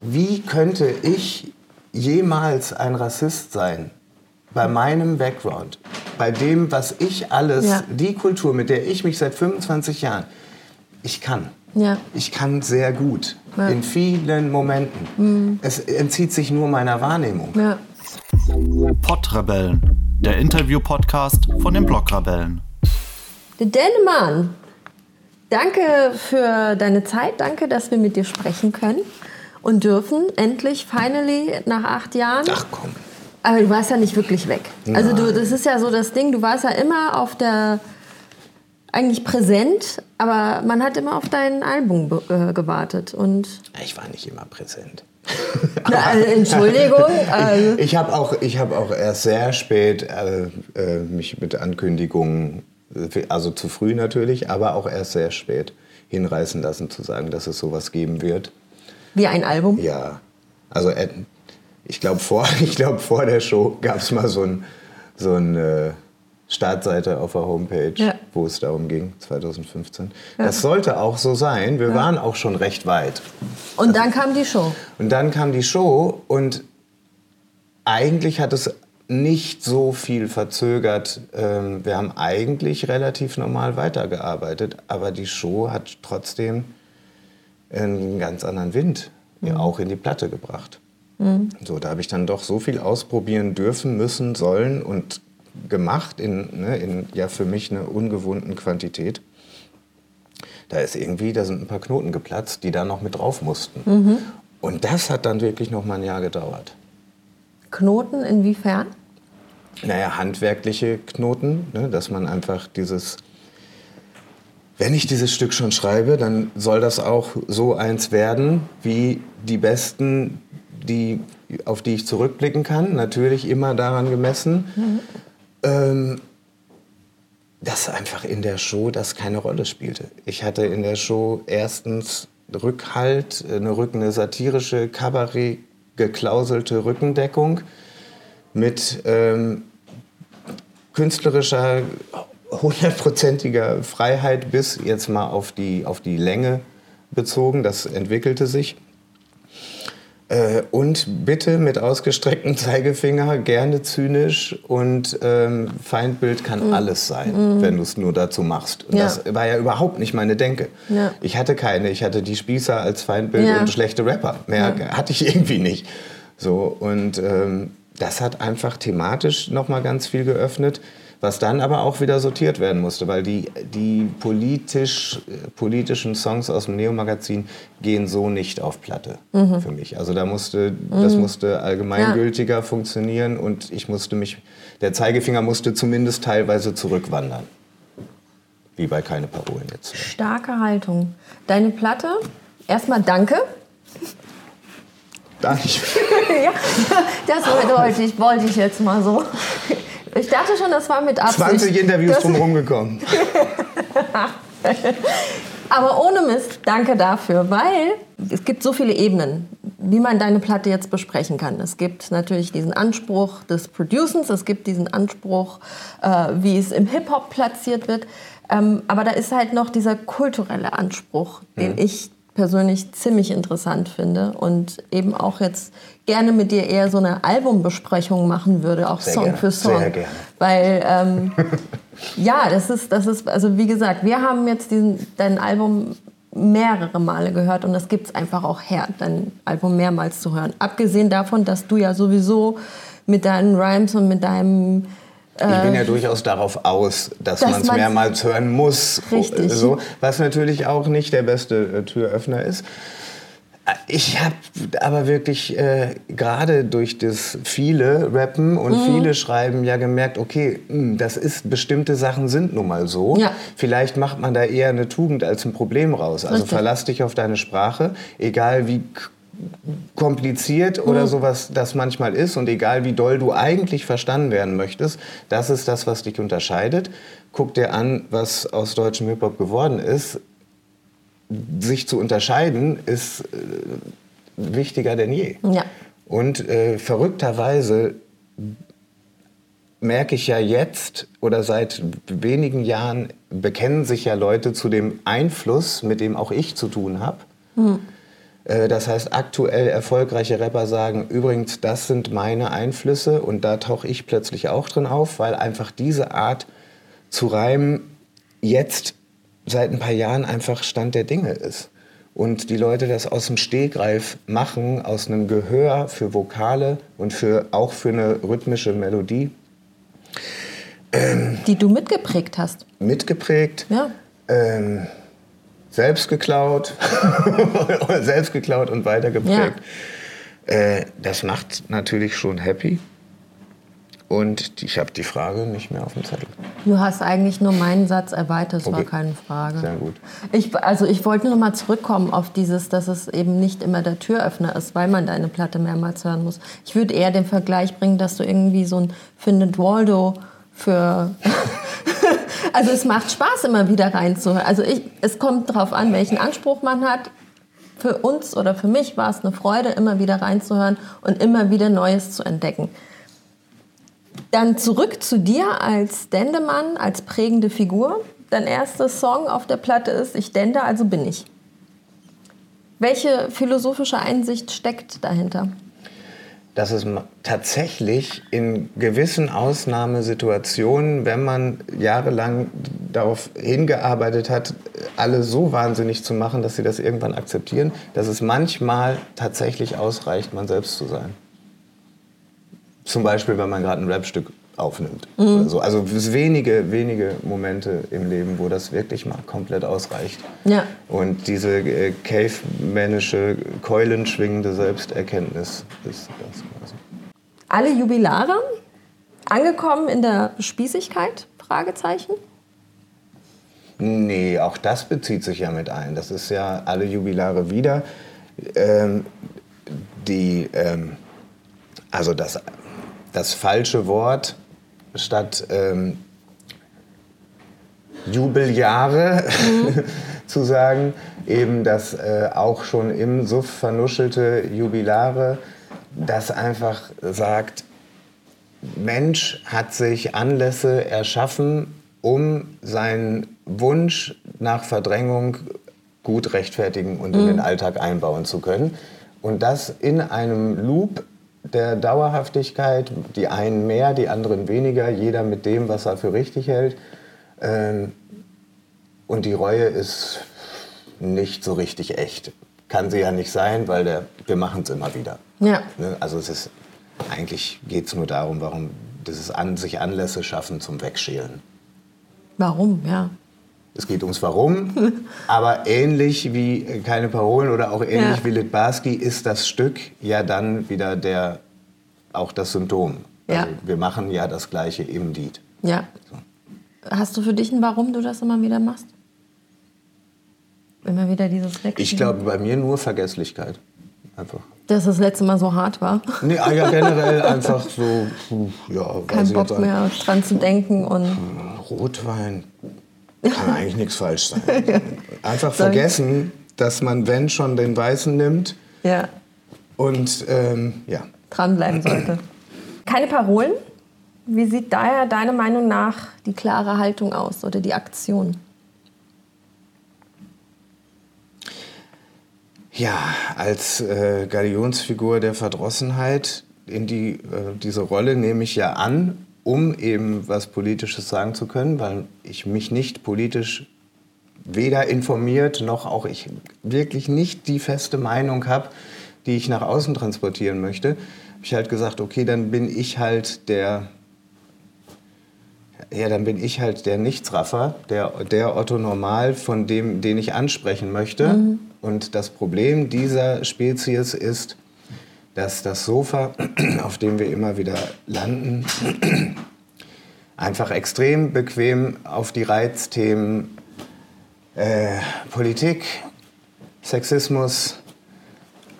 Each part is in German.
wie könnte ich jemals ein Rassist sein? Bei meinem Background, bei dem, was ich alles, Ja. die Kultur, mit der ich mich seit 25 Jahren, ich kann. Ja. Ich kann sehr gut. Ja. Mhm. In vielen Momenten. Es entzieht sich nur meiner Wahrnehmung. Ja. Pottrebellen, der Interview-Podcast von den Blockrebellen. Der Dänemann, danke für deine Zeit. Danke, dass wir mit dir sprechen können und dürfen. Endlich, finally, nach acht Jahren. Ach komm. Aber du warst ja nicht wirklich weg. Also du, das ist ja so das Ding, du warst ja immer auf der, eigentlich präsent, aber man hat immer auf dein Album äh, gewartet. Und, Ich war nicht immer präsent. na, also, Entschuldigung, also, Ich habe auch, ich hab auch erst sehr spät äh, äh, mich mit Ankündigungen, also zu früh natürlich, aber auch erst sehr spät hinreißen lassen zu sagen, dass es sowas geben wird. Wie ein Album. Ja, also äh, ich glaube vor, ich glaub, vor der Show gab es mal so ein, so ein äh, Startseite auf der Homepage, Ja. wo es darum ging, 2015. Das sollte auch so sein. Wir waren auch schon recht weit. Und dann kam die Show. Und dann kam die Show und eigentlich hat es nicht so viel verzögert. Ähm, Wir haben eigentlich relativ normal weitergearbeitet, aber die Show hat trotzdem einen ganz anderen Wind ja, auch in die Platte gebracht. So, da habe ich dann doch so viel ausprobieren dürfen, müssen, sollen und gemacht in, ne, in ja für mich eine ungewohnten Quantität. Da ist irgendwie, da sind ein paar Knoten geplatzt, die da noch mit drauf mussten. Und das hat dann wirklich noch mal ein Jahr gedauert. Knoten inwiefern? Naja, handwerkliche Knoten, ne, dass man einfach dieses, wenn ich dieses Stück schon schreibe, dann soll das auch so eins werden, wie die besten, die, auf die ich zurückblicken kann. Natürlich immer daran gemessen, ähm, dass einfach in der Show das keine Rolle spielte. Ich hatte in der Show erstens Rückhalt, eine, Rück- eine satirische, Kabarett geklauselte Rückendeckung mit ähm, künstlerischer, hundertprozentiger Freiheit bis jetzt mal auf die, auf die Länge bezogen. Das entwickelte sich. Äh, und bitte mit ausgestrecktem Zeigefinger, gerne zynisch und ähm, Feindbild kann alles sein, wenn du es nur dazu machst. Und Ja. das war ja überhaupt nicht meine Denke. Ja. Ich hatte keine, ich hatte die Spießer als Feindbild Ja. und schlechte Rapper. Mehr hatte ich irgendwie nicht. So, und ähm, das hat einfach thematisch nochmal ganz viel geöffnet, was dann aber auch wieder sortiert werden musste, weil die, die politisch, politischen Songs aus dem Neo-Magazin gehen so nicht auf Platte für mich. Also da musste, das musste allgemeingültiger funktionieren und ich musste mich, der Zeigefinger musste zumindest teilweise zurückwandern. Wie bei Keine Parolen jetzt. Starke Haltung. Deine Platte, erstmal danke. Ich? ja, das wollte ich, wollte ich jetzt mal so. Ich dachte schon, das war mit Absicht. 20 Interviews Das- drumherum gekommen. Aber ohne Mist, danke dafür, weil es gibt so viele Ebenen, wie man deine Platte jetzt besprechen kann. Es gibt natürlich diesen Anspruch des Producens, es gibt diesen Anspruch, äh, wie es im Hip-Hop platziert wird. Ähm, aber da ist halt noch dieser kulturelle Anspruch, den ich persönlich ziemlich interessant finde und eben auch jetzt gerne mit dir eher so eine Albumbesprechung machen würde, auch Sehr Song gerne, für Song. sehr gerne. Weil ähm, ja, das ist, das ist, also wie gesagt, wir haben jetzt diesen, dein Album mehrere Male gehört und das gibt es einfach auch her, dein Album mehrmals zu hören. Abgesehen davon, dass du ja sowieso mit deinen Rhymes und mit deinem Ich bin ja durchaus darauf aus, dass, Äh, dass man es man's- mehrmals hören muss. Richtig. So, was natürlich auch nicht der beste äh, Türöffner ist. Äh, Ich habe aber wirklich äh, gerade durch das viele Rappen und Mhm. viele Schreiben ja gemerkt, okay, mh, das ist, bestimmte Sachen sind nun mal so. Ja. Vielleicht macht man da eher eine Tugend als ein Problem raus. Also Richtig. verlass dich auf deine Sprache, egal wie kompliziert oder sowas das manchmal ist und egal wie doll du eigentlich verstanden werden möchtest, das ist das, was dich unterscheidet. Guck dir an, was aus deutschem Hip-Hop geworden ist. Sich zu unterscheiden ist äh, wichtiger denn je. Ja. Und äh, verrückterweise merke ich ja jetzt oder seit wenigen Jahren bekennen sich ja Leute zu dem Einfluss, mit dem auch ich zu tun habe. Äh, Das heißt, aktuell erfolgreiche Rapper sagen, übrigens, das sind meine Einflüsse und da tauche ich plötzlich auch drin auf, weil einfach diese Art zu reimen jetzt seit ein paar Jahren einfach Stand der Dinge ist. Und die Leute das aus dem Stegreif machen, aus einem Gehör für Vokale und für, auch für eine rhythmische Melodie Die du mitgeprägt hast. mitgeprägt. Ja. ähm, selbst geklaut, selbst geklaut und weitergeprägt. Äh, das macht natürlich schon happy. Und ich habe die Frage nicht mehr auf dem Zettel. Du hast eigentlich nur meinen Satz erweitert, es war Okay. keine Frage. Sehr gut. Ich, also ich wollte nur mal zurückkommen auf dieses, dass es eben nicht immer der Türöffner ist, weil man deine Platte mehrmals hören muss. Ich würde eher den Vergleich bringen, dass du irgendwie so ein Findet Waldo für... also es macht Spaß, immer wieder reinzuhören. Also ich, es kommt darauf an, welchen Anspruch man hat. Für uns oder für mich war es eine Freude, immer wieder reinzuhören und immer wieder Neues zu entdecken. Dann zurück zu dir als Dendemann, als prägende Figur. Dein erster Song auf der Platte ist Ich dende, also bin ich. Welche philosophische Einsicht steckt dahinter? Dass es tatsächlich in gewissen Ausnahmesituationen, wenn man jahrelang darauf hingearbeitet hat, alle so wahnsinnig zu machen, dass sie das irgendwann akzeptieren, dass es manchmal tatsächlich ausreicht, man selbst zu sein. Zum Beispiel, wenn man gerade ein Rapstück aufnimmt. Oder so. Also es wenige, wenige Momente im Leben, wo das wirklich mal komplett ausreicht. Ja. Und diese äh, cavemänische, keulenschwingende Selbsterkenntnis ist das quasi. Alle Jubilare angekommen in der Spießigkeit? Fragezeichen. Nee, auch das bezieht sich ja mit ein. Das ist ja alle Jubilare wieder. Ähm, die, ähm, also das, das falsche Wort statt ähm, Jubeljahre zu sagen, eben das äh, auch schon im Suff vernuschelte Jubilare, das einfach sagt, Mensch hat sich Anlässe erschaffen, um seinen Wunsch nach Verdrängung gut rechtfertigen und in den Alltag einbauen zu können. Und das in einem Loop der Dauerhaftigkeit, die einen mehr, die anderen weniger, jeder mit dem, was er für richtig hält. Ähm, und die Reue ist nicht so richtig echt. Kann sie ja nicht sein, weil der, wir machen es immer wieder. Ja. Ne? Also es ist, eigentlich geht es nur darum, warum dieses an, sich Anlässe schaffen zum Wegschälen. Warum? Ja. Es geht ums Warum, aber ähnlich wie äh, Keine Parolen oder auch ähnlich Ja. wie Litbarski ist das Stück ja dann wieder der, auch das Symptom. Ja. Also wir machen ja das Gleiche im Lied. Ja. Hast du für dich ein Warum du das immer wieder machst? Immer wieder dieses Wegschieben? Ich glaube bei mir nur Vergesslichkeit. Einfach. Dass das letzte Mal so hart war. Nee, ah ja, generell einfach so, ja, Kein Bock mehr dran zu denken und Rotwein kann eigentlich nichts falsch sein. Einfach vergessen, dass man, wenn schon, den Weißen nimmt ja, und ähm, ja. dranbleiben sollte. Keine Parolen. Wie sieht daher deiner Meinung nach die klare Haltung aus oder die Aktion? Ja, als äh, Galionsfigur der Verdrossenheit in die, äh, diese Rolle nehme ich ja an, um eben was Politisches sagen zu können, weil ich mich nicht politisch weder informiert noch auch ich wirklich nicht die feste Meinung habe, die ich nach außen transportieren möchte. Habe ich halt gesagt, okay, dann bin ich halt der ja, dann bin ich halt der Nichtsraffer, der, der Otto Normal, von dem, den ich ansprechen möchte. Und das Problem dieser Spezies ist, dass das Sofa, auf dem wir immer wieder landen, einfach extrem bequem auf die Reizthemen äh, Politik, Sexismus,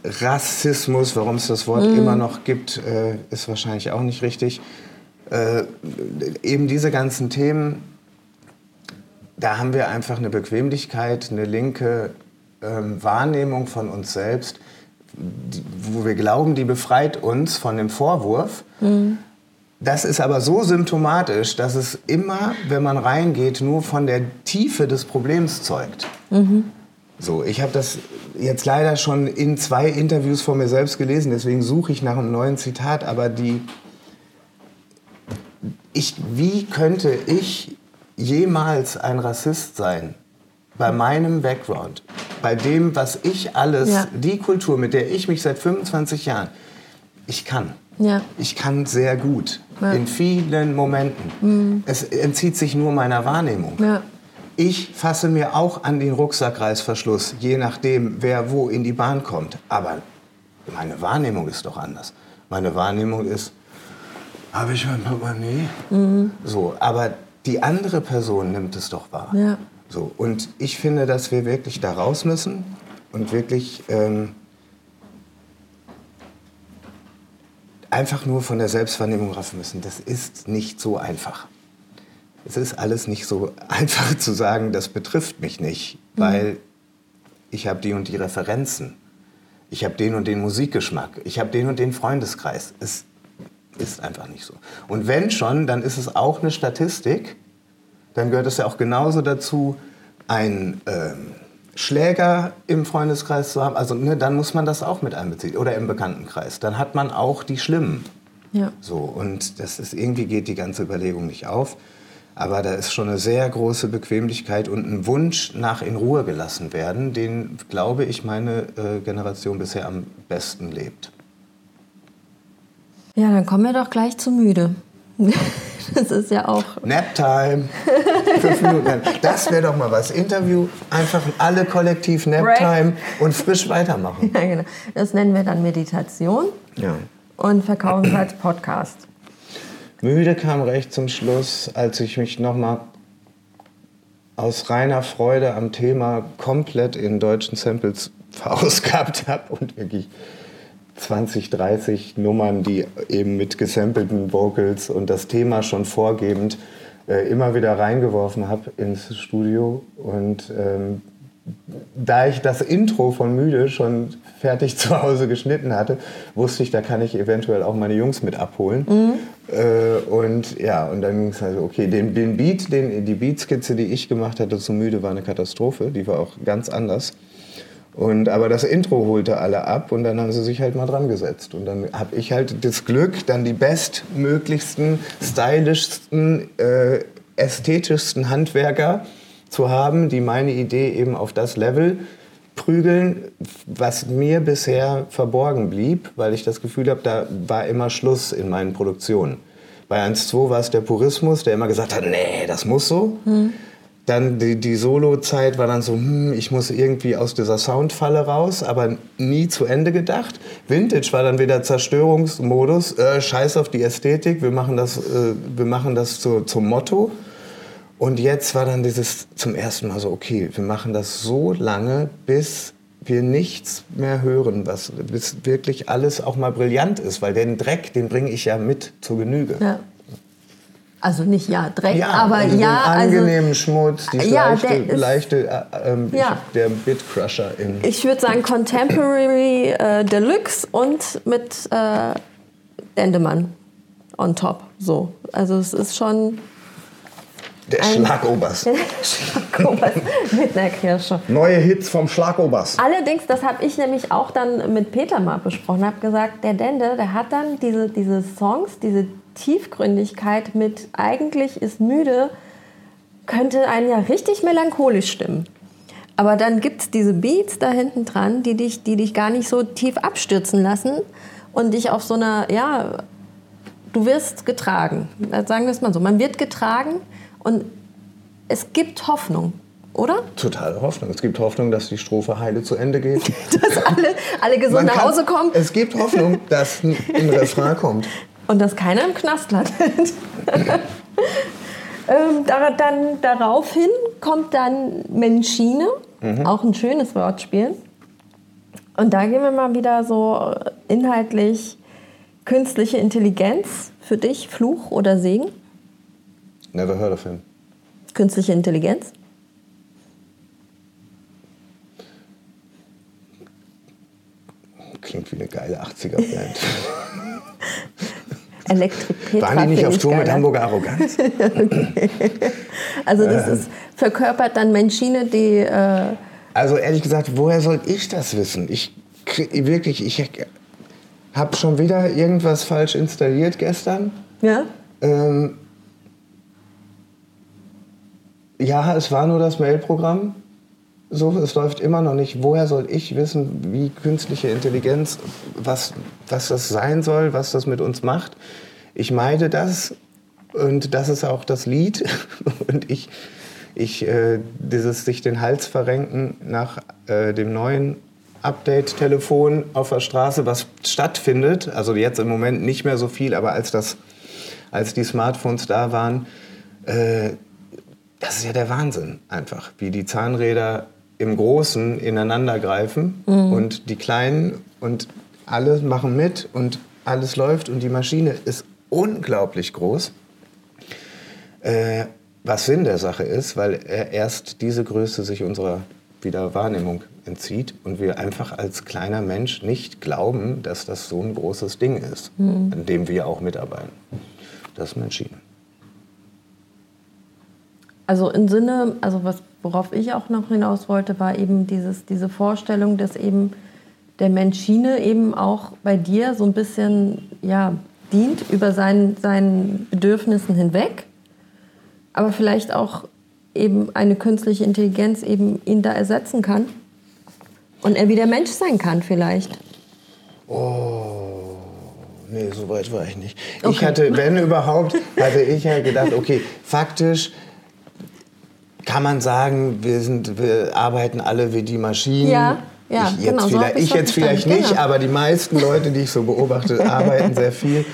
Rassismus, warum es das Wort immer noch gibt, äh, ist wahrscheinlich auch nicht richtig. Äh, eben diese ganzen Themen, da haben wir einfach eine Bequemlichkeit, eine linke ähm, Wahrnehmung von uns selbst, die, wo wir glauben, die befreit uns von dem Vorwurf. Das ist aber so symptomatisch, dass es immer, wenn man reingeht, nur von der Tiefe des Problems zeugt. So, ich habe das jetzt leider schon in zwei Interviews von mir selbst gelesen, deswegen suche ich nach einem neuen Zitat, aber die ich, wie könnte ich jemals ein Rassist sein? Bei meinem Background, bei dem, was ich alles, Ja. die Kultur, mit der ich mich seit 25 Jahren, ich kann. Ja. Ich kann sehr gut. Ja. In vielen Momenten. Es entzieht sich nur meiner Wahrnehmung. Ja. Ich fasse mir auch an den Rucksackreißverschluss, je nachdem, wer wo in die Bahn kommt. Aber meine Wahrnehmung ist doch anders. Meine Wahrnehmung ist, habe ich mein Portemonnaie? So, aber die andere Person nimmt es doch wahr. Ja. So, und ich finde, dass wir wirklich da raus müssen und wirklich ähm, einfach nur von der Selbstwahrnehmung raffen müssen. Das ist nicht so einfach. Es ist alles nicht so einfach zu sagen, das betrifft mich nicht, weil ich habe die und die Referenzen. Ich habe den und den Musikgeschmack. Ich habe den und den Freundeskreis. Es ist einfach nicht so. Und wenn schon, dann ist es auch eine Statistik. Dann gehört es ja auch genauso dazu, einen ähm, Schläger im Freundeskreis zu haben. Also ne, dann muss man das auch mit einbeziehen. Oder im Bekanntenkreis. Dann hat man auch die Schlimmen. Ja. So, und das ist, irgendwie geht die ganze Überlegung nicht auf. Aber da ist schon eine sehr große Bequemlichkeit und ein Wunsch nach in Ruhe gelassen werden, den, glaube ich, meine äh, Generation bisher am besten lebt. Ja, dann kommen wir doch gleich zu müde. Das ist ja auch. Naptime. Fünf Minuten. Das wäre doch mal was. Interview, einfach alle kollektiv Naptime und frisch weitermachen. Ja, genau. Das nennen wir dann Meditation Ja. und verkaufen es als Podcast. Müde kam recht zum Schluss, als ich mich nochmal aus reiner Freude am Thema komplett in deutschen Samples verausgabt habe und wirklich 20, 30 Nummern, die eben mit gesampelten Vocals und das Thema schon vorgebend äh, immer wieder reingeworfen habe ins Studio. Und ähm, da ich das Intro von Müde schon fertig zu Hause geschnitten hatte, wusste ich, da kann ich eventuell auch meine Jungs mit abholen. Äh, und ja, und dann ging es also, okay, den, den Beat, den, die Beatskizze, die ich gemacht hatte zu Müde, war eine Katastrophe. Die war auch ganz anders. Und, aber das Intro holte alle ab und dann haben sie sich halt mal dran gesetzt. Und dann habe ich halt das Glück, dann die bestmöglichsten, stylischsten, äh, ästhetischsten Handwerker zu haben, die meine Idee eben auf das Level prügeln, was mir bisher verborgen blieb, weil ich das Gefühl habe, da war immer Schluss in meinen Produktionen. Bei 1-2 war es der Purismus, der immer gesagt hat, nee, das muss so. Dann die, die Solo-Zeit war dann so, hm, ich muss irgendwie aus dieser Soundfalle raus, aber nie zu Ende gedacht. Vintage war dann wieder Zerstörungsmodus, äh, scheiß auf die Ästhetik, wir machen das, äh, wir machen das zu, zum Motto. Und jetzt war dann dieses zum ersten Mal so, okay, wir machen das so lange, bis wir nichts mehr hören, was, bis wirklich alles auch mal brillant ist, weil den Dreck, den bringe ich ja mit zur Genüge. Ja. Also nicht ja, Dreck, Ja, aber also ja, also angenehmen Schmutz, die Ja, leichte, der leichte äh, ähm, Ja. ich, der Bitcrusher in. ich würde sagen Contemporary äh, Deluxe und mit äh, Dendemann on top. So, also es ist schon der Schlagobers. Schlagobers mit einer Kirsche. Neue Hits vom Schlagobers. Allerdings, das habe ich nämlich auch dann mit Peter mal besprochen, habe gesagt, der Dende, der hat dann diese, diese Songs, diese Tiefgründigkeit mit eigentlich ist müde, könnte einen ja richtig melancholisch stimmen. Aber dann gibt es diese Beats da hinten dran, die dich, die dich gar nicht so tief abstürzen lassen und dich auf so einer, ja, du wirst getragen. Sagen wir es mal so, man wird getragen und es gibt Hoffnung, oder? Totale Hoffnung. Es gibt Hoffnung, dass die Strophe heile zu Ende geht. Dass alle, alle gesund Man nach Hause kommen. Es gibt Hoffnung, dass ein Refrain kommt. Und dass keiner im Knast landet. ähm, da, dann daraufhin kommt dann Menschine, auch ein schönes Wortspiel. Und da gehen wir mal wieder so inhaltlich künstliche Intelligenz für dich, Fluch oder Segen? Never heard of him. Künstliche Intelligenz? Klingt wie eine geile 80er-Band. Elektrik Petra Waren die nicht auf Tour mit. Hamburger Arroganz? Also das ist verkörpert dann Menschine, die äh, Also ehrlich gesagt, woher soll ich das wissen? Ich wirklich, ich habe schon wieder irgendwas falsch installiert gestern. Ja? Ähm, ja, es war nur das Mailprogramm. So, es läuft immer noch nicht. Woher soll ich wissen, wie künstliche Intelligenz, was, was das sein soll, was das mit uns macht? Ich meide das und das ist auch das Lied. Und ich, ich äh, dieses sich den Hals verrenken nach äh, dem neuen Update-Telefon auf der Straße, was stattfindet. Also jetzt im Moment nicht mehr so viel, aber als, das, als die Smartphones da waren, äh, das ist ja der Wahnsinn einfach, wie die Zahnräder im Großen ineinander greifen Mhm. und die Kleinen und alle machen mit und alles läuft und die Maschine ist unglaublich groß. Äh, was Sinn der Sache ist, weil er erst diese Größe sich unserer wieder Wahrnehmung entzieht und wir einfach als kleiner Mensch nicht glauben, dass das so ein großes Ding ist, an dem wir auch mitarbeiten. Das ist Maschine. Also im Sinne, also was, worauf ich auch noch hinaus wollte, war eben dieses, diese Vorstellung, dass eben der Mensch Schiene eben auch bei dir so ein bisschen ja, dient über seinen, seinen Bedürfnissen hinweg, aber vielleicht auch eben eine künstliche Intelligenz eben ihn da ersetzen kann und er wieder Mensch sein kann vielleicht. Nee, so weit war ich nicht. Ich Okay. hatte, wenn überhaupt, hatte ich ja gedacht, okay, faktisch kann man sagen, wir, sind, wir arbeiten alle wie die Maschinen. Ja, ja, ich jetzt genau, so vielleicht, ich's ich jetzt vielleicht nicht, genau. aber die meisten Leute, die ich so beobachte, arbeiten sehr viel.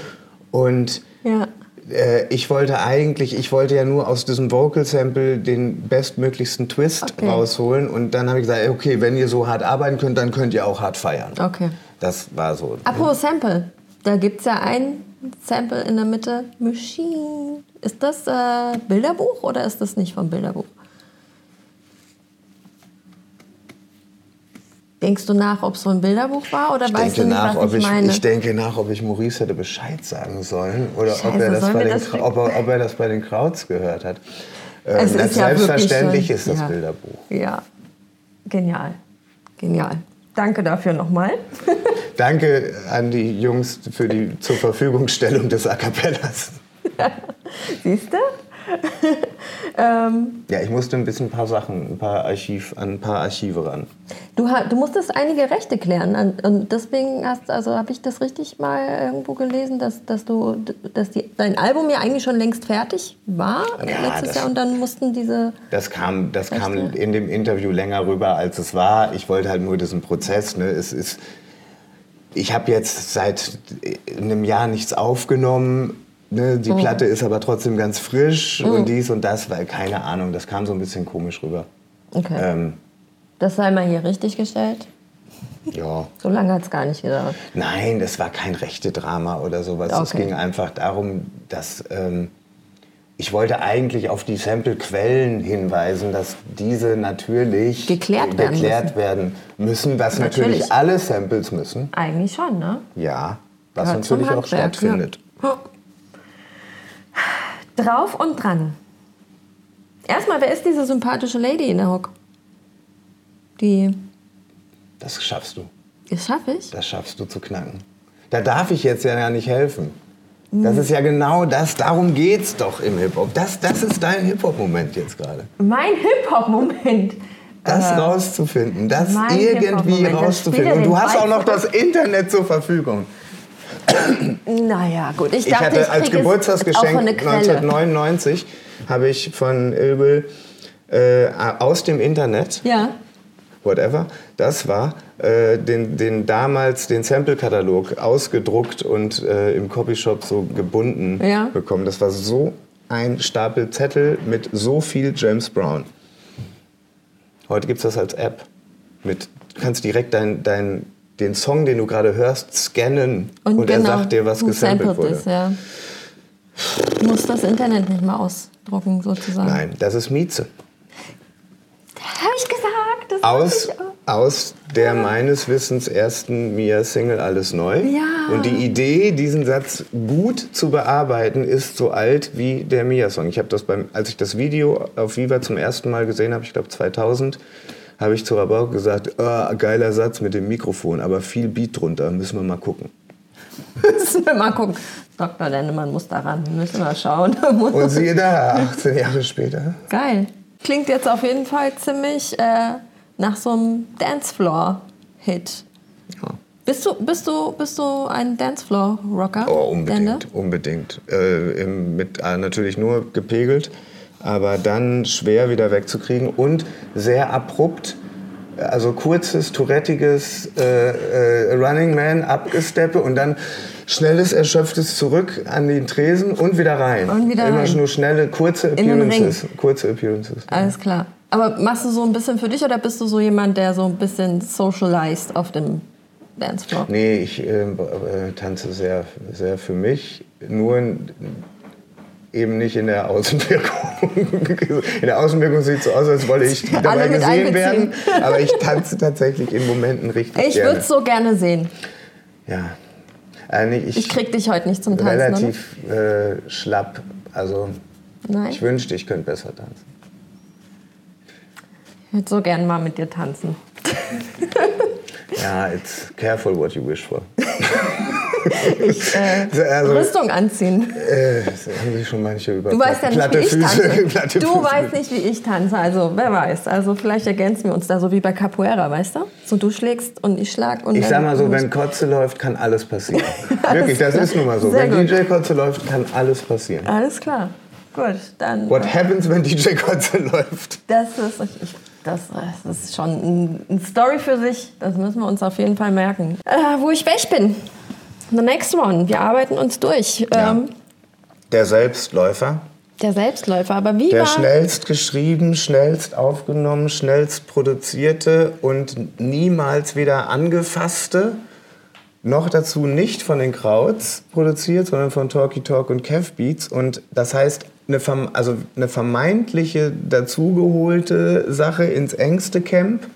Und Ja. äh, ich wollte eigentlich, ich wollte ja nur aus diesem Vocal Sample den bestmöglichsten Twist Okay. rausholen. Und dann habe ich gesagt, okay, wenn ihr so hart arbeiten könnt, dann könnt ihr auch hart feiern. Okay. Das war so. Apropos Sample, da gibt es ja ein Sample in der Mitte, Machine. Ist das äh, Bilderbuch oder ist das nicht vom Bilderbuch? Denkst du nach, ob es so ein Bilderbuch war oder Ich weißt denke, du nicht, nach, was ob ich, ich, meine? ich denke nach, ob ich Maurice hätte Bescheid sagen sollen oder ob, Scheiße, er das bei den, das ob, er, ob er das bei den Crowds gehört hat. Ähm, ist ja selbstverständlich ist das ja. Bilderbuch. Ja, genial. Genial. Danke dafür nochmal. Danke an die Jungs für die zur Verfügungstellung des A Cappellas. Siehst du? ähm, Ja, ich musste ein bisschen ein paar Sachen, ein paar Archiv, an ein paar Archive ran. du, du musstest einige Rechte klären und deswegen hast, also habe ich das richtig mal irgendwo gelesen, dass, dass du, dass die, dein Album ja eigentlich schon längst fertig war Ja, letztes das- Jahr und dann mussten diese Das kam, das kam in dem Interview länger rüber, als es war. Ich wollte halt nur diesen Prozess. Ne? Es ist, ich habe jetzt seit einem Jahr nichts aufgenommen. Ne? Die Platte ist aber trotzdem ganz frisch und dies und das, weil keine Ahnung, das kam so ein bisschen komisch rüber. Okay. Ähm, Das sei mal hier richtig gestellt. ja. So lange hat es gar nicht gedauert. Nein, das war kein rechte Drama oder sowas. Es Okay. ging einfach darum, dass ähm, ich wollte eigentlich auf die Sample-Quellen hinweisen, dass diese natürlich Geklärt werden geklärt müssen. werden müssen, was natürlich. Natürlich. alle Samples müssen. Eigentlich schon, ne? Ja, was zum natürlich auch stattfindet. Ja. Drauf und dran. Erstmal, wer ist diese sympathische Lady in der Hook? Die. Das schaffst du. Das schaffe ich. Das schaffst du zu knacken. Da darf ich jetzt ja gar nicht helfen. Hm. Das ist ja genau das, darum geht's doch im Hip-Hop. Das, das ist dein Hip-Hop-Moment jetzt gerade. Mein Hip-Hop-Moment. Das Äh, rauszufinden, das irgendwie rauszufinden. Und du hast auch noch das Internet zur Verfügung. Naja, gut. Ich, Ich dachte, hatte ich als es auch Geburtstagsgeschenk von der Quelle. 1999 habe ich von Ilbel äh, aus dem Internet, Ja. whatever, das war, äh, den, den damals den Sample-Katalog ausgedruckt und äh, im Copyshop so gebunden Ja. bekommen. Das war so ein Stapel Zettel mit so viel James Brown. Heute gibt es das als App. Mit, du kannst direkt dein, dein, den Song, den du gerade hörst, scannen und, er genau, sagt dir, was gesampelt wurde. Ist, ja. Du musst das Internet nicht mal ausdrucken, sozusagen. Nein, das ist Mieze. Habe ich gesagt. Das Aus, ich aus der meines Wissens ersten Mia-Single Alles Neu. Ja. Und die Idee, diesen Satz gut zu bearbeiten, ist so alt wie der Mia-Song. Ich habe das beim, als ich das Video auf Viva zum ersten Mal gesehen habe, ich glaube 2000, habe ich zu Rabau gesagt, oh, geiler Satz mit dem Mikrofon, aber viel Beat drunter, müssen wir mal gucken. Müssen wir mal gucken. Dr. Lennemann muss daran, müssen wir schauen. Und siehe da, 18 Jahre später. Geil. Klingt jetzt auf jeden Fall ziemlich äh, nach so einem Dancefloor-Hit. Ja. Bist du, bist du, bist du ein Dancefloor-Rocker? Oh, unbedingt, Dende? unbedingt. Äh, mit, äh, natürlich nur gepegelt, aber dann schwer wieder wegzukriegen und sehr abrupt. Also kurzes, tourettiges äh, äh, Running Man, Abgesteppe und dann schnelles, erschöpftes zurück an den Tresen und wieder rein. Und wieder Immer rein. nur schnelle, kurze. Appearances. Kurze Appearances. Alles klar. Aber machst du so ein bisschen für dich oder bist du so jemand, der so ein bisschen socialized auf dem Dancefloor? Nee, ich äh, äh, tanze sehr, sehr für mich. Nur eben nicht in der Außenwirkung. In der Außenwirkung sieht es so aus, als wolle ich dabei gesehen werden. Aber ich tanze tatsächlich in Momenten richtig Ich würde es so gerne sehen. Ja. Äh, ich Ich krieg dich heute nicht zum Tanzen, relativ äh, schlapp. Also? Nein. ich wünschte, ich könnte besser tanzen. Ich würde so gerne mal mit dir tanzen. Ja, it's careful what you wish for. Ich, äh, Also, Rüstung anziehen. äh, das haben sich schon manche über Du weißt ja nicht, platte wie ich Füße, tanze. Du Füße weißt nicht, wie ich tanze. Also, wer weiß. Also, vielleicht ergänzen wir uns da so wie bei Capoeira, weißt du? So, du schlägst und ich schlag. Und Ich sag mal so, wenn Kotze läuft, kann alles passieren. Wirklich, das ist nun mal so. Sehr wenn gut. DJ Kotze läuft, kann alles passieren. Alles klar. Gut, dann. What happens, wenn DJ Kotze läuft? Das ist, ich, das, das ist schon ein, eine Story für sich. Das müssen wir uns auf jeden Fall merken. Äh, wo ich weg bin. The next one. Wir arbeiten uns durch. Ja. Ähm, Der Selbstläufer, der Selbstläufer. Aber wie der schnellst geschrieben, schnellst aufgenommen, schnellst produzierte und niemals wieder angefasste. Noch dazu nicht von den Krauts produziert, sondern von Talky Talk und Kev Beats. Und das heißt, eine, also eine vermeintliche dazugeholte Sache ins engste Camp,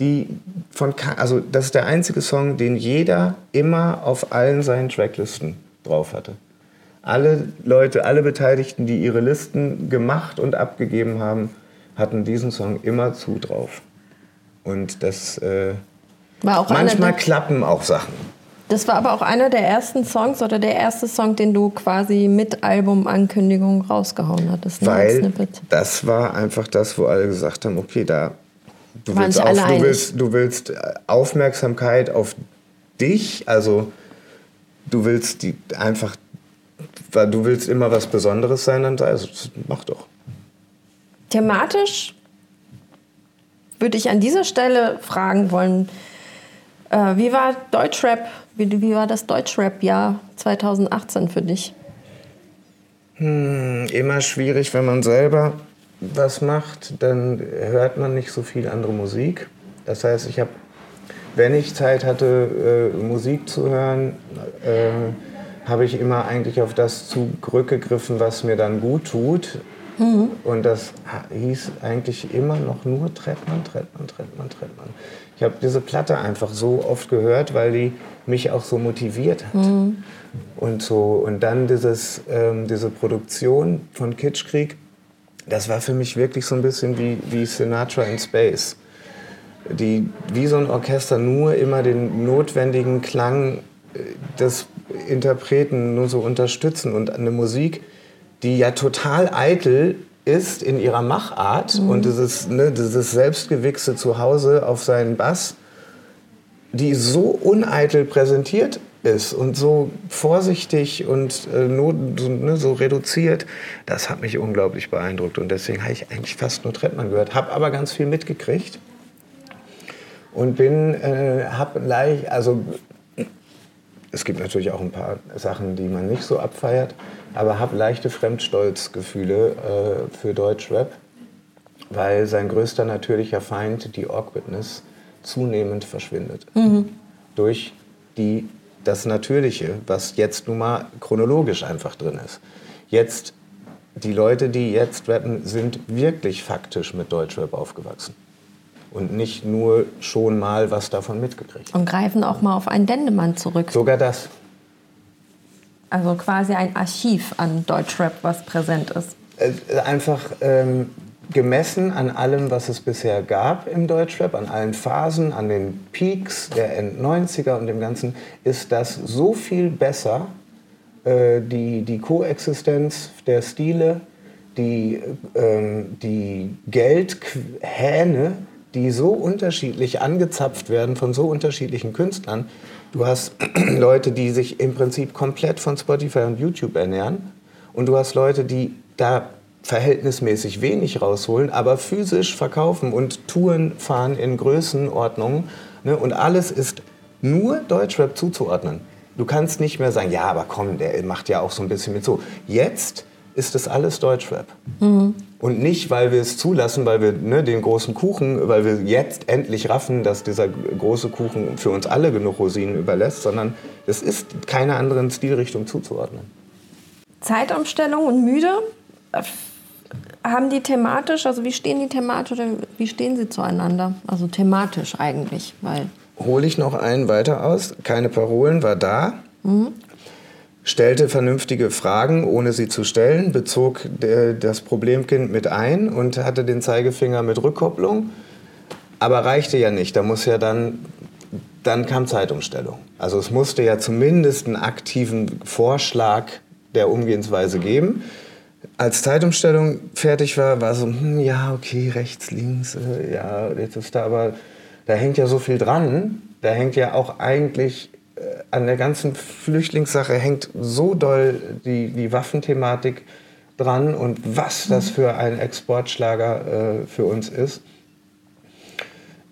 die von, also das ist der einzige Song, den jeder immer auf allen seinen Tracklisten drauf hatte. Alle Leute, alle Beteiligten, die ihre Listen gemacht und abgegeben haben, hatten diesen Song immer zu drauf. Und das äh, war auch einer manchmal der, klappen auch Sachen. das war aber auch einer der ersten Songs oder der erste Song, den du quasi mit Albumankündigung rausgehauen hattest. ne, Weil das war einfach das, wo alle gesagt haben, okay, da du willst, alle du, willst, du willst äh, Aufmerksamkeit auf dich, also du willst die einfach, weil du willst immer was Besonderes sein, dann sei es, mach doch. Thematisch würde ich an dieser Stelle fragen wollen, äh, wie war Deutschrap, wie, wie war das Deutschrap-Jahr 2018 für dich? Immer schwierig, wenn man selber was macht, dann hört man nicht so viel andere Musik. Das heißt, ich habe, wenn ich Zeit hatte, äh, Musik zu hören, äh, habe ich immer eigentlich auf das zurückgegriffen, was mir dann gut tut. Und das hieß eigentlich immer noch nur Trettmann, Trettmann, Trettmann, Trettmann. Ich habe diese Platte einfach so oft gehört, weil die mich auch so motiviert hat. Und, so, und dann dieses, ähm, diese Produktion von Kitschkrieg, das war für mich wirklich so ein bisschen wie, wie Sinatra in Space. Die wie so ein Orchester nur immer den notwendigen Klang äh, des Interpreten nur so unterstützen und eine Musik, die ja total eitel ist in ihrer Machart und dieses, ne, dieses selbstgewichste Zuhause auf seinen Bass, die so uneitel präsentiert ist und so vorsichtig und äh, not, so, ne, so reduziert, das hat mich unglaublich beeindruckt. Und deswegen habe ich eigentlich fast nur Trettmann gehört, habe aber ganz viel mitgekriegt und bin, äh, habe leicht, also es gibt natürlich auch ein paar Sachen, die man nicht so abfeiert, aber habe leichte Fremdstolzgefühle äh, für Deutschrap, weil sein größter natürlicher Feind, die Awkwardness, zunehmend verschwindet. Durch die, das Natürliche, was jetzt nun mal chronologisch einfach drin ist. Jetzt, die Leute, die jetzt rappen, sind wirklich faktisch mit Deutschrap aufgewachsen. Und nicht nur schon mal was davon mitgekriegt. Und greifen auch mal auf einen Dendemann zurück. Sogar das. Also quasi ein Archiv an Deutschrap, was präsent ist. Äh, einfach ähm, gemessen an allem, was es bisher gab im Deutschrap, an allen Phasen, an den Peaks der End-90er und dem Ganzen, ist das so viel besser, äh, die, die Koexistenz der Stile, die, ähm, die Geldhähne, die so unterschiedlich angezapft werden von so unterschiedlichen Künstlern. Du hast Leute, die sich im Prinzip komplett von Spotify und YouTube ernähren. Und du hast Leute, die da verhältnismäßig wenig rausholen, aber physisch verkaufen und Touren fahren in Größenordnungen. Ne? Und alles ist nur Deutschrap zuzuordnen. Du kannst nicht mehr sagen, ja, aber komm, der macht ja auch so ein bisschen mit so. Jetzt ist das alles Deutschrap. Mhm. Und nicht, weil wir es zulassen, weil wir ne, den großen Kuchen, weil wir jetzt endlich raffen, dass dieser große Kuchen für uns alle genug Rosinen überlässt, sondern es ist keiner anderen Stilrichtung zuzuordnen. Zeitumstellung und müde haben die thematisch, also wie stehen die thematisch oder wie stehen sie zueinander? Also thematisch eigentlich, weil. Hole ich noch einen weiter aus. Keine Parolen war da. Mhm. Stellte vernünftige Fragen, ohne sie zu stellen, bezog das Problemkind mit ein und hatte den Zeigefinger mit Rückkopplung. Aber reichte ja nicht. Da muss ja dann, dann kam Zeitumstellung. Also es musste ja zumindest einen aktiven Vorschlag der Umgehensweise geben als Zeitumstellung fertig war, war so, hm, ja, okay, rechts, links, äh, ja, jetzt ist da aber, da hängt ja so viel dran. Da hängt ja auch eigentlich äh, an der ganzen Flüchtlingssache hängt so doll die, die Waffenthematik dran und was das für ein Exportschlager äh, für uns ist.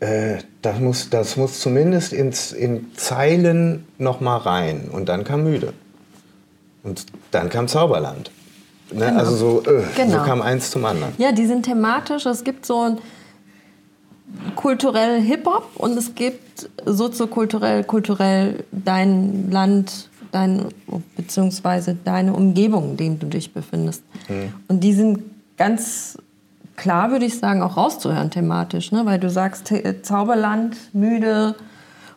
Äh, das, muss, das muss zumindest ins, in Zeilen noch mal rein. Und dann kam Müde. Und dann kam Zauberland. Ne? Genau. Also so, äh, genau. so kam eins zum anderen. Ja, die sind thematisch. Es gibt so ein kulturell Hip-Hop und es gibt soziokulturell, kulturell dein Land, dein, beziehungsweise deine Umgebung, in der du dich befindest. Mhm. Und die sind ganz klar, würde ich sagen, auch rauszuhören thematisch, ne? weil du sagst, Zauberland, müde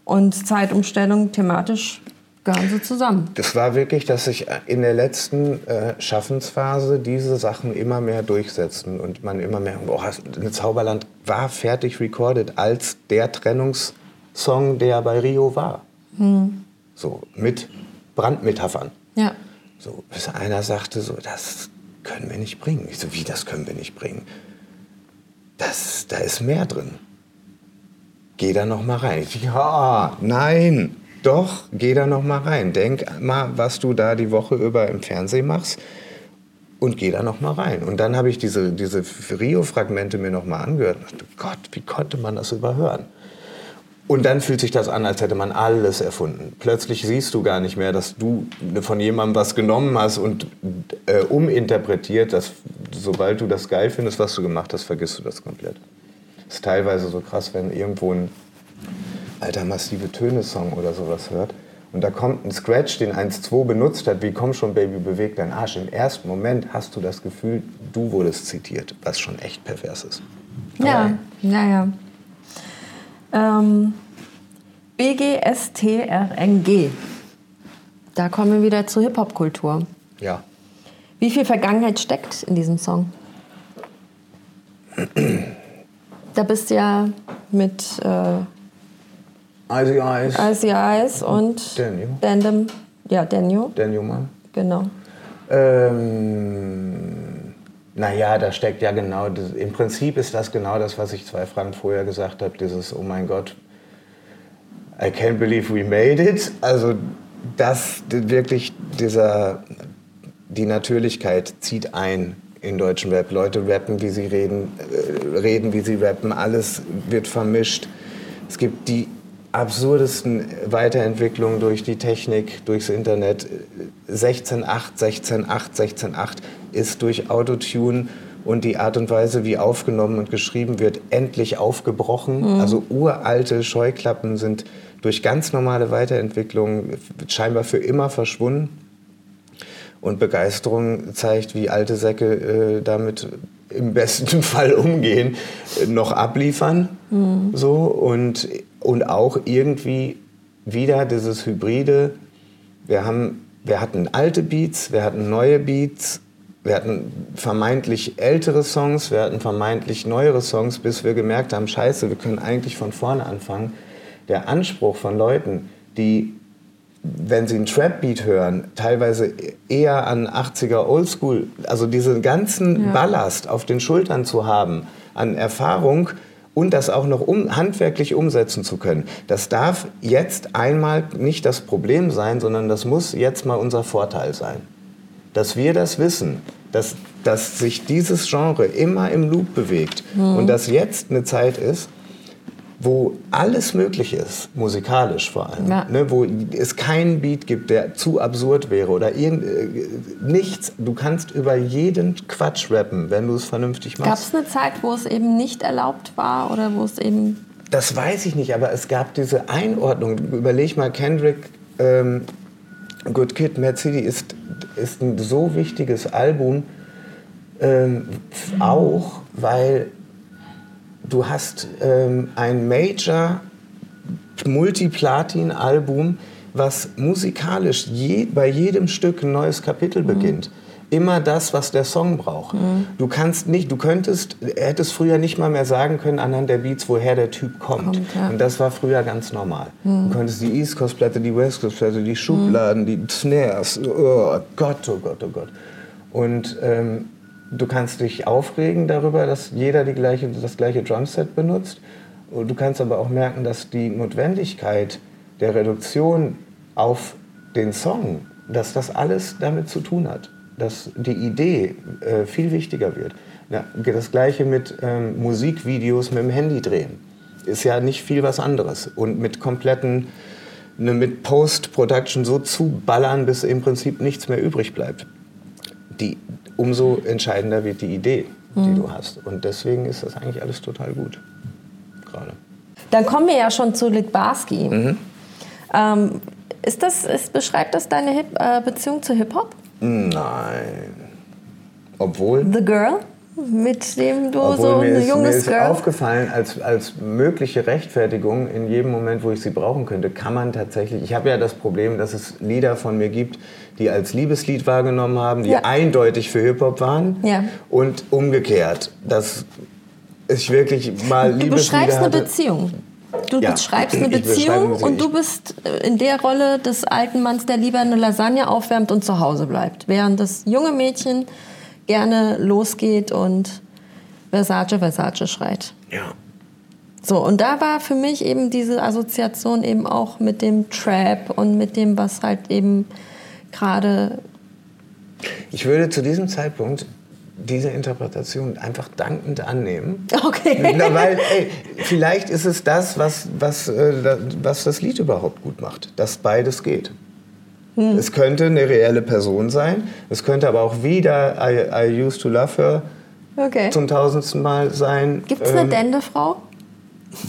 und Zeitumstellung thematisch gehören sie zusammen. Das war wirklich, dass sich in der letzten äh, Schaffensphase diese Sachen immer mehr durchsetzen und man immer mehr, boah, Zauberland war fertig recorded als der Trennungssong, der bei Rio war. Hm. So, mit Brandmetaphern. Ja. So, bis einer sagte so, das können wir nicht bringen. Ich so, wie, das können wir nicht bringen? Das, da ist mehr drin. Geh da noch mal rein. Ja, nein. Doch, geh da noch mal rein. Denk mal, was du da die Woche über im Fernsehen machst und geh da noch mal rein. Und dann habe ich diese, diese Rio-Fragmente mir noch mal angehört. Dachte, Gott, wie konnte man das überhören? Und dann fühlt sich das an, als hätte man alles erfunden. Plötzlich siehst du gar nicht mehr, dass du von jemandem was genommen hast und äh, uminterpretiert. Dass, sobald du das geil findest, was du gemacht hast, vergisst du das komplett. Das ist teilweise so krass, wenn irgendwo ein alter massive Töne-Song oder sowas hört und da kommt ein Scratch, den 1-2 benutzt hat, wie komm schon Baby, beweg dein Arsch. Im ersten Moment hast du das Gefühl, du wurdest zitiert, was schon echt pervers ist. Ja, ja, ja. Ähm, BGSTRNG. Da kommen wir wieder zur Hip-Hop-Kultur. Ja. Wie viel Vergangenheit steckt in diesem Song? da bist du ja mit äh, Icy Eyes. Icy Eyes und Daniel. Dandem, ja, Daniel. Daniel Mann. Genau. Ähm, naja, da steckt ja genau, das, im Prinzip ist das genau das, was ich zwei Fragen vorher gesagt habe, dieses, oh mein Gott, I can't believe we made it. Also das wirklich, dieser, die Natürlichkeit zieht ein in deutschen Rap. Leute rappen, wie sie reden, äh, reden, wie sie rappen, alles wird vermischt. Es gibt die absurdesten Weiterentwicklungen durch die Technik, durchs Internet. 16.8, 16.8, 16.8 ist durch Autotune und die Art und Weise, wie aufgenommen und geschrieben wird, endlich aufgebrochen. Mhm. Also uralte Scheuklappen sind durch ganz normale Weiterentwicklungen scheinbar für immer verschwunden. Und Begeisterung zeigt, wie alte Säcke äh, damit im besten Fall umgehen, noch abliefern. Mhm. So, und und auch irgendwie wieder dieses Hybride. Wir, haben, wir hatten alte Beats, wir hatten neue Beats Wir hatten vermeintlich ältere Songs, wir hatten vermeintlich neuere Songs, bis wir gemerkt haben, scheiße, wir können eigentlich von vorne anfangen. Der Anspruch von Leuten, die, wenn sie einen Trap-Beat hören, teilweise eher an 80er Oldschool, also diesen ganzen Ja. Ballast auf den Schultern zu haben, an Erfahrung und das auch noch um, handwerklich umsetzen zu können. Das darf jetzt einmal nicht das Problem sein, sondern das muss jetzt mal unser Vorteil sein dass wir das wissen, dass, dass sich dieses Genre immer im Loop bewegt und dass jetzt eine Zeit ist, wo alles möglich ist, musikalisch vor allem, Ja. ne, wo es keinen Beat gibt, der zu absurd wäre oder irgend, äh, nichts. Du kannst über jeden Quatsch rappen, wenn du es vernünftig Gab machst. es eine Zeit, wo es eben nicht erlaubt war oder wo es eben. Das weiß ich nicht, aber es gab diese Einordnung. Überleg mal, Kendrick, ähm, Good Kid, Mad City ist, ist ein so wichtiges Album, ähm, auch weil du hast ähm, ein Major Multiplatin-Album, was musikalisch je, bei jedem Stück ein neues Kapitel beginnt. Immer das, was der Song braucht. Du kannst nicht, du könntest, hättest früher nicht mal mehr sagen können anhand der Beats, woher der Typ kommt. Kommt, ja. Und das war früher ganz normal. Du konntest die East Coast Platte, die West Coast Platte, die Schubladen, die Snares, oh Gott, oh Gott, oh Gott. Und ähm, du kannst dich aufregen darüber, dass jeder die gleiche, das gleiche Drumset benutzt. Du kannst aber auch merken, dass die Notwendigkeit der Reduktion auf den Song, dass das alles damit zu tun hat. Dass die Idee äh, viel wichtiger wird. Ja, das gleiche mit ähm, Musikvideos mit dem Handy drehen. Ist ja nicht viel was anderes. Und mit kompletten, ne, mit Post-Production so zu ballern, bis im Prinzip nichts mehr übrig bleibt. Die, umso entscheidender wird die Idee, die du hast. Und deswegen ist das eigentlich alles total gut. Gerade. Dann kommen wir ja schon zu Litbarski. Mhm. Ähm, ist das, ist, beschreibt das deine Hip, äh, Beziehung zu Hip-Hop? Nein. Obwohl, The Girl, mit dem du obwohl so mir, ein ist, mir junges ist Girl. aufgefallen, als, als mögliche Rechtfertigung in jedem Moment, wo ich sie brauchen könnte, kann man tatsächlich. Ich habe ja das Problem, dass es Lieder von mir gibt, die als Liebeslied wahrgenommen haben, die Ja. eindeutig für Hip-Hop waren. Ja. Und umgekehrt, dass ich wirklich mal Du beschreibst eine hatte. Beziehung. Du Ja. beschreibst eine Beziehung eine Beziehung. und du bist äh, in der Rolle des alten Manns, der lieber eine Lasagne aufwärmt und zu Hause bleibt. Während das junge Mädchen gerne losgeht und Versace, Versace schreit. Ja. So, und da war für mich eben diese Assoziation eben auch mit dem Trap und mit dem, was halt eben gerade. Ich würde zu diesem Zeitpunkt diese Interpretation einfach dankend annehmen. Okay. Na, weil, ey, vielleicht ist es das, was, was, äh, was das Lied überhaupt gut macht, dass beides geht. Hm. Es könnte eine reelle Person sein, es könnte aber auch wieder I, I used to love her Okay. zum tausendsten Mal sein. Gibt es eine Ähm, Dendefrau?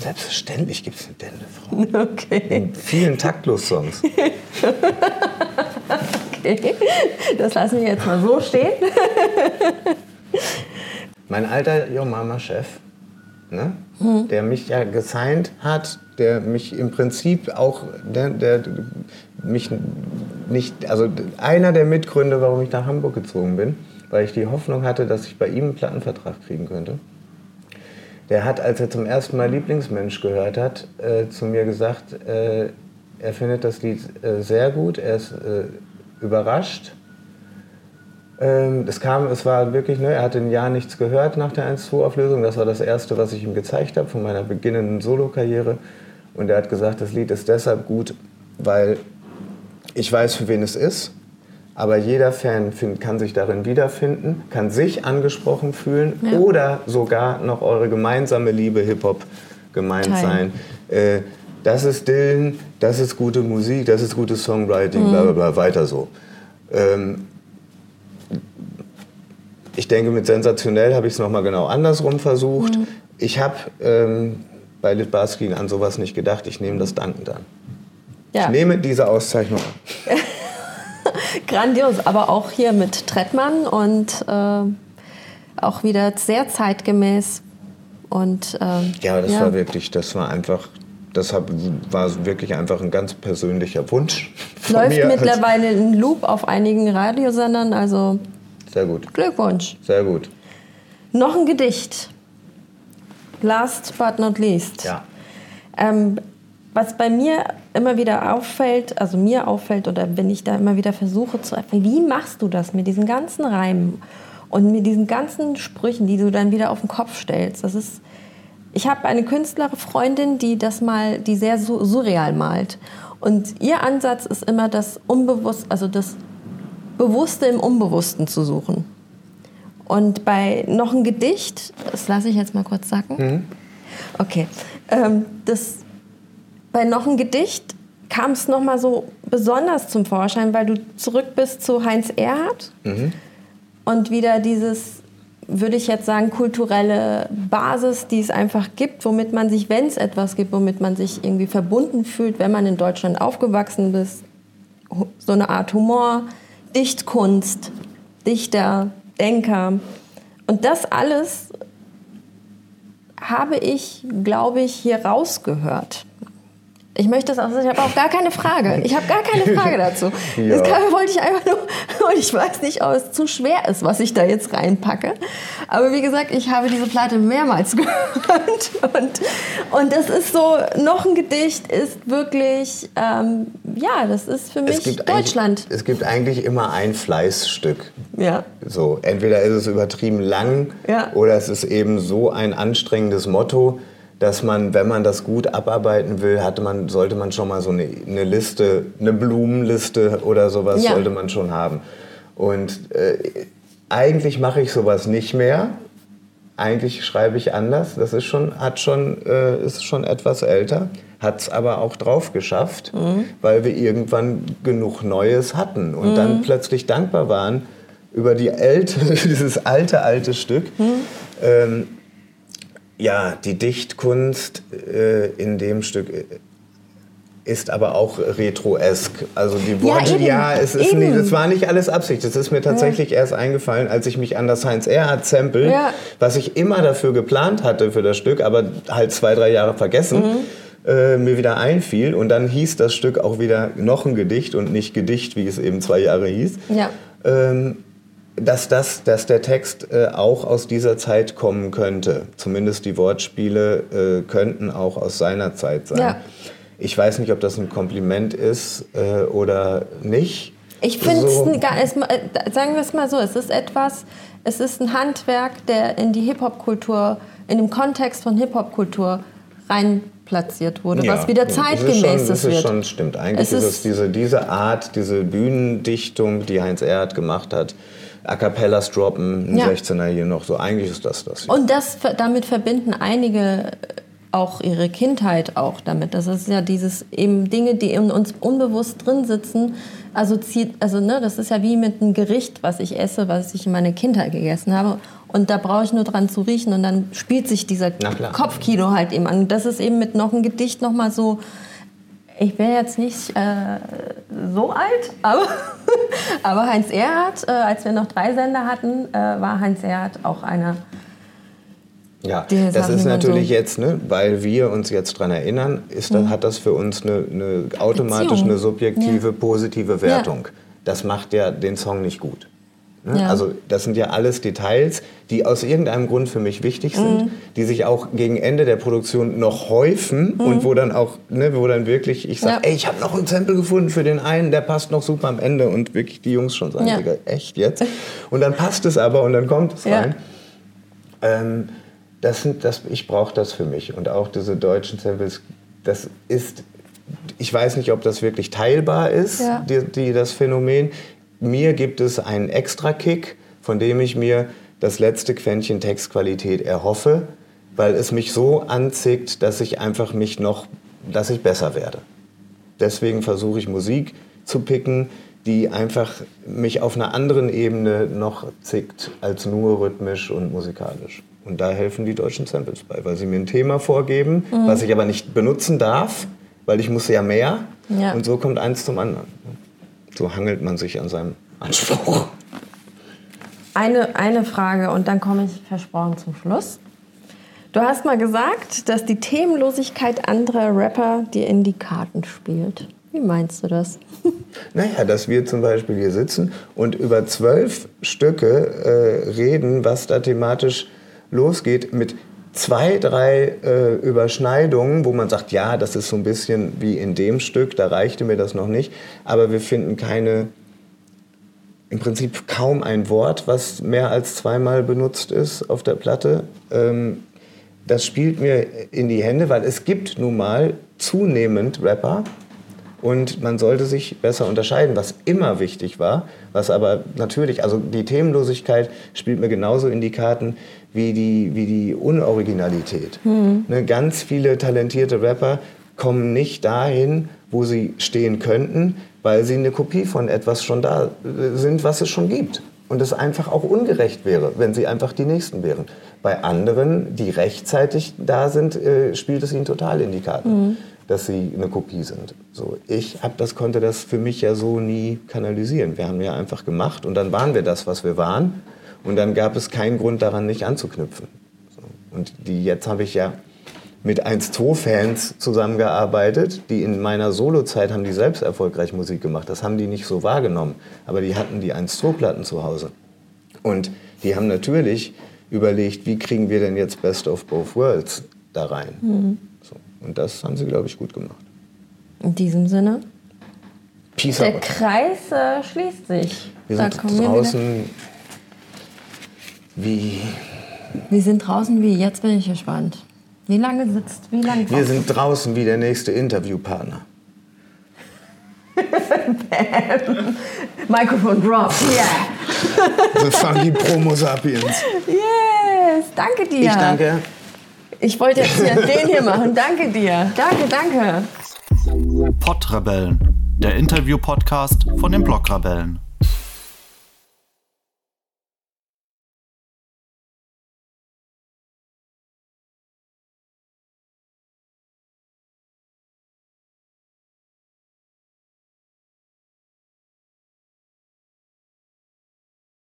Selbstverständlich gibt es eine Dendefrau. Okay. In vielen Taktlos-Songs. okay. Das lassen wir jetzt mal so stehen. Mein alter Yo Mama-Chef, ne? Hm. der mich ja gesigned hat, der mich im Prinzip auch, der, der mich nicht, also einer der Mitgründe, warum ich nach Hamburg gezogen bin, weil ich die Hoffnung hatte, dass ich bei ihm einen Plattenvertrag kriegen könnte. Der hat, als er zum ersten Mal Lieblingsmensch gehört hat, äh, zu mir gesagt, äh, er findet das Lied äh, sehr gut, er ist äh, überrascht. Ähm, es kam, es war wirklich, ne, er hatte ein Jahr nichts gehört nach der 1-2-Auflösung. Das war das erste, was ich ihm gezeigt habe von meiner beginnenden Solokarriere. Und er hat gesagt, das Lied ist deshalb gut, weil ich weiß, für wen es ist. Aber jeder Fan find, kann sich darin wiederfinden, kann sich angesprochen fühlen Ja. oder sogar noch eure gemeinsame Liebe Hip-Hop gemeint Teilen. sein. Äh, das ist Dylan, das ist gute Musik, das ist gutes Songwriting, bla bla bla, weiter so. Ähm, ich denke, mit sensationell habe ich es nochmal genau andersrum versucht. Ich habe ähm, bei Litbarski an sowas nicht gedacht. Ich nehme das dankend an. Ja, Ich nehme diese Auszeichnung an. grandios. Aber auch hier mit Trettmann und äh, auch wieder sehr zeitgemäß. Und, ähm, Ja, das war wirklich, das war einfach, das hab, war wirklich einfach ein ganz persönlicher Wunsch. Läuft mir mittlerweile in Loop auf einigen Radiosendern. Also Sehr gut. Glückwunsch. Sehr gut. Noch ein Gedicht. Last but not least. Ja. Ähm, was bei mir immer wieder auffällt, also mir auffällt oder wenn ich da immer wieder versuche zu erfahren, wie machst du das mit diesen ganzen Reimen und mit diesen ganzen Sprüchen, die du dann wieder auf den Kopf stellst? Das ist, ich habe eine Künstlerfreundin, die das mal, die sehr su- surreal malt und ihr Ansatz ist immer das Unbewusst, also das Bewusste im Unbewussten zu suchen. Und bei noch ein Gedicht, das lasse ich jetzt mal kurz sacken. Okay. Ähm, das, bei noch ein Gedicht kam es nochmal so besonders zum Vorschein, weil du zurück bist zu Heinz Erhardt und wieder dieses, würde ich jetzt sagen, kulturelle Basis, die es einfach gibt, womit man sich, wenn es etwas gibt, womit man sich irgendwie verbunden fühlt, wenn man in Deutschland aufgewachsen ist, so eine Art Humor, Dichtkunst, Dichter, Denker. Und das alles habe ich, glaube ich, hier rausgehört. Ich möchte das auch, ich habe auch gar keine Frage. Ich habe gar keine Frage dazu. Ja. Das kann, wollte ich einfach nur, und ich weiß nicht, ob es zu schwer ist, was ich da jetzt reinpacke. Aber wie gesagt, ich habe diese Platte mehrmals gehört. Und, und das ist so, noch ein Gedicht ist wirklich, ähm, ja, das ist für mich Deutschland. Es gibt eigentlich immer ein Fleißstück. Ja. So, entweder ist es übertrieben lang Ja. oder es ist eben so ein anstrengendes Motto, dass man, wenn man das gut abarbeiten will, hatte man, sollte man schon mal so eine, eine Liste, eine Blumenliste oder sowas Ja. sollte man schon haben. Und äh, eigentlich mache ich sowas nicht mehr. Eigentlich schreibe ich anders. Das ist schon, hat schon, äh, ist schon etwas älter, hat es aber auch drauf geschafft, weil wir irgendwann genug Neues hatten und dann plötzlich dankbar waren über die älte, dieses alte, alte Stück. Ähm, ja, die Dichtkunst äh, in dem Stück äh, ist aber auch retroesk. Also die Worte, eben, ja, es ist eben. nicht, das war nicht alles Absicht. Das ist mir tatsächlich erst eingefallen, als ich mich an das Heinz Erhardt Sample, Ja. was ich immer dafür geplant hatte für das Stück, aber halt zwei, drei Jahre vergessen, Mhm. äh, mir wieder einfiel. Und dann hieß das Stück auch wieder noch ein Gedicht und nicht Gedicht, wie es eben zwei Jahre hieß. Ja. Ähm, dass, das, dass der Text äh, auch aus dieser Zeit kommen könnte. Zumindest die Wortspiele äh, könnten auch aus seiner Zeit sein. Ja. Ich weiß nicht, ob das ein Kompliment ist äh, oder nicht. Ich finde So. es, äh, sagen wir es mal so, es ist etwas, es ist ein Handwerk, der in die Hip-Hop-Kultur, in dem Kontext von Hip-Hop-Kultur rein platziert wurde, was wieder ist schon, zeitgemäß ist ist wird. schon stimmt. Eigentlich Es ist, ist- es diese, diese Art, diese Bühnendichtung, die Heinz Erhardt gemacht hat, A Cappellas droppen, ein Ja. 16er hier noch, so eigentlich ist das das. hier. Und das, damit verbinden einige auch ihre Kindheit auch damit. Das ist ja dieses eben Dinge, die in uns unbewusst drin sitzen. Also zieht, also ne, das ist ja wie mit einem Gericht, was ich esse, was ich in meiner Kindheit gegessen habe. Und da brauche ich nur dran zu riechen und dann spielt sich dieser. Kopfkino halt eben an. Das ist eben mit noch ein Gedicht noch mal so. Ich bin jetzt nicht äh, so alt, aber, aber Heinz Erhardt, äh, als wir noch drei Sender hatten, äh, war Heinz Erhardt auch einer Ja, das ist natürlich so- jetzt, ne, weil wir uns jetzt daran erinnern, ist, das, hat das für uns eine, eine automatisch Beziehung. eine subjektive, Ja. positive Wertung. Das macht ja den Song nicht gut. Ne? Ja. Also das sind ja alles Details, die aus irgendeinem Grund für mich wichtig sind, die sich auch gegen Ende der Produktion noch häufen und wo dann auch, ne, wo dann wirklich ich sage, Ja. ey, ich habe noch ein Sample gefunden für den einen, der passt noch super am Ende und wirklich die Jungs schon sagen, Ja. Echt jetzt? Und dann passt es aber und dann kommt es rein. Ähm, das sind, das, ich brauche das für mich. Und auch diese deutschen Samples, das ist, ich weiß nicht, ob das wirklich teilbar ist, Ja. die, die, das Phänomen. Mir gibt es einen Extra-Kick, von dem ich mir das letzte Quäntchen Textqualität erhoffe, weil es mich so anzieht, dass ich einfach mich noch, dass ich besser werde. Deswegen versuche ich Musik zu picken, die einfach mich auf einer anderen Ebene noch zickt als nur rhythmisch und musikalisch. Und da helfen die deutschen Samples bei, weil sie mir ein Thema vorgeben, Mhm. was ich aber nicht benutzen darf, weil ich muss ja mehr. Ja. Und so kommt eins zum anderen. So hangelt man sich an seinem Anspruch. Eine, eine Frage und dann komme ich versprochen zum Schluss. Du hast mal gesagt, dass die Themenlosigkeit anderer Rapper dir in die Karten spielt. Wie meinst du das? Naja, dass wir zum Beispiel hier sitzen und über zwölf Stücke äh, reden, was da thematisch losgeht, mit zwei, drei äh, Überschneidungen, wo man sagt, ja, das ist so ein bisschen wie in dem Stück, da reichte mir das noch nicht, aber wir finden keine, im Prinzip kaum ein Wort, was mehr als zweimal benutzt ist auf der Platte. Ähm, das spielt mir in die Hände, weil es gibt nun mal zunehmend Rapper, und man sollte sich besser unterscheiden, was immer wichtig war, was aber natürlich, also die Themenlosigkeit spielt mir genauso in die Karten wie die, wie die Unoriginalität. Mhm. Ne, ganz viele talentierte Rapper kommen nicht dahin, wo sie stehen könnten, weil sie eine Kopie von etwas schon da äh, sind, was es schon gibt. Und es einfach auch ungerecht wäre, wenn sie einfach die Nächsten wären. Bei anderen, die rechtzeitig da sind, äh, spielt es ihnen total in die Karten. Mhm dass sie eine Kopie sind. So, ich hab das, konnte das für mich ja so nie kanalisieren. Wir haben ja einfach gemacht und dann waren wir das, was wir waren. Und dann gab es keinen Grund daran, nicht anzuknüpfen. So, und die, jetzt habe ich ja mit 1-2-Fans zusammengearbeitet, die in meiner Solozeit haben die selbst erfolgreich Musik gemacht. Das haben die nicht so wahrgenommen. Aber die hatten die 1-2-Platten zu Hause. Und die haben natürlich überlegt, wie kriegen wir denn jetzt Best of Both Worlds da rein. Mhm. Und das haben sie, glaube ich, gut gemacht. In diesem Sinne? Peace Der out. Kreis äh, schließt sich. Wir da sind draußen wie... Wir sind draußen wie, jetzt bin ich gespannt. Wie lange sitzt, wie lange... Wir sind draußen wie der nächste Interviewpartner. Bam. Mikrofon drop, yeah. The funky Promo Sapiens. Yes, danke dir. Ich danke. Ich wollte jetzt hier den hier machen. Danke dir. Danke, danke. Podrebellen, der Interview-Podcast von den Blogrebellen.